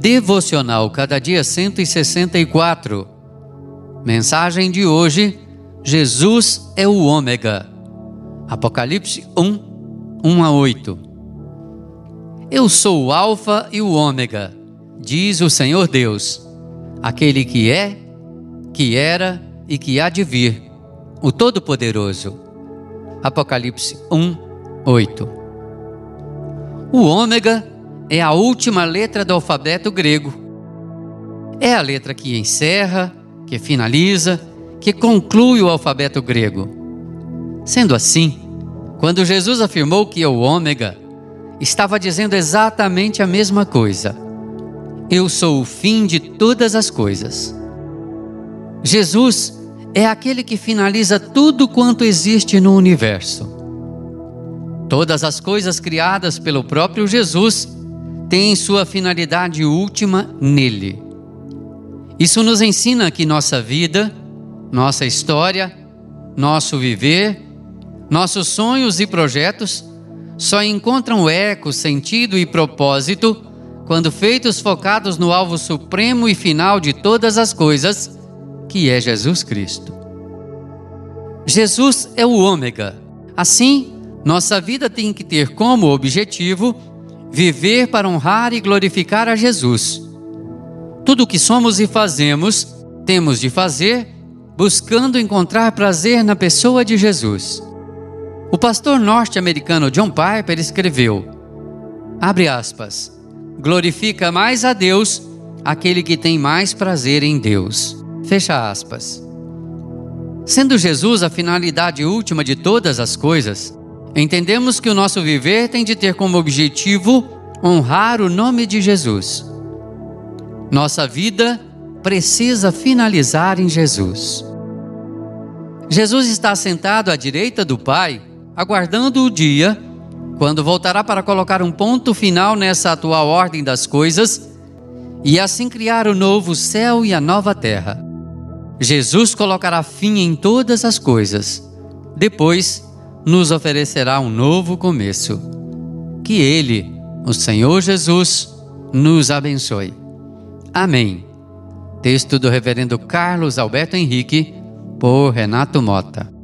Devocional Cada Dia 164. Mensagem de hoje: Jesus é o Ômega. Apocalipse 1, 1 a 8. Eu sou o Alfa e o Ômega, diz o Senhor Deus, aquele que é, que era e que há de vir, o Todo-Poderoso. Apocalipse 1, 8. O Ômega é a última letra do alfabeto grego. É a letra que encerra, que finaliza, que conclui o alfabeto grego. Sendo assim, quando Jesus afirmou que é o Ômega, estava dizendo exatamente a mesma coisa. Eu sou o fim de todas as coisas. Jesus é aquele que finaliza tudo quanto existe no universo. Todas as coisas criadas pelo próprio Jesus tem sua finalidade última nele. Isso nos ensina que nossa vida, nossa história, nosso viver, nossos sonhos e projetos só encontram eco, sentido e propósito quando feitos focados no alvo supremo e final de todas as coisas, que é Jesus Cristo. Jesus é o ômega. Assim, nossa vida tem que ter como objetivo viver para honrar e glorificar a Jesus. Tudo o que somos e fazemos, temos de fazer buscando encontrar prazer na pessoa de Jesus. O pastor norte-americano John Piper escreveu: abre aspas, glorifica mais a Deus aquele que tem mais prazer em Deus. Fecha aspas. Sendo Jesus a finalidade última de todas as coisas, Entendemos que o nosso viver tem de ter como objetivo honrar o nome de Jesus. Nossa vida precisa finalizar em Jesus. Jesus está sentado à direita do Pai, aguardando o dia quando voltará para colocar um ponto final nessa atual ordem das coisas e assim criar o novo céu e a nova terra. Jesus colocará fim em todas as coisas. Depois, nos oferecerá um novo começo. Que Ele, o Senhor Jesus, nos abençoe. Amém. Texto do Reverendo Carlos Alberto Henrique, por Renato Mota.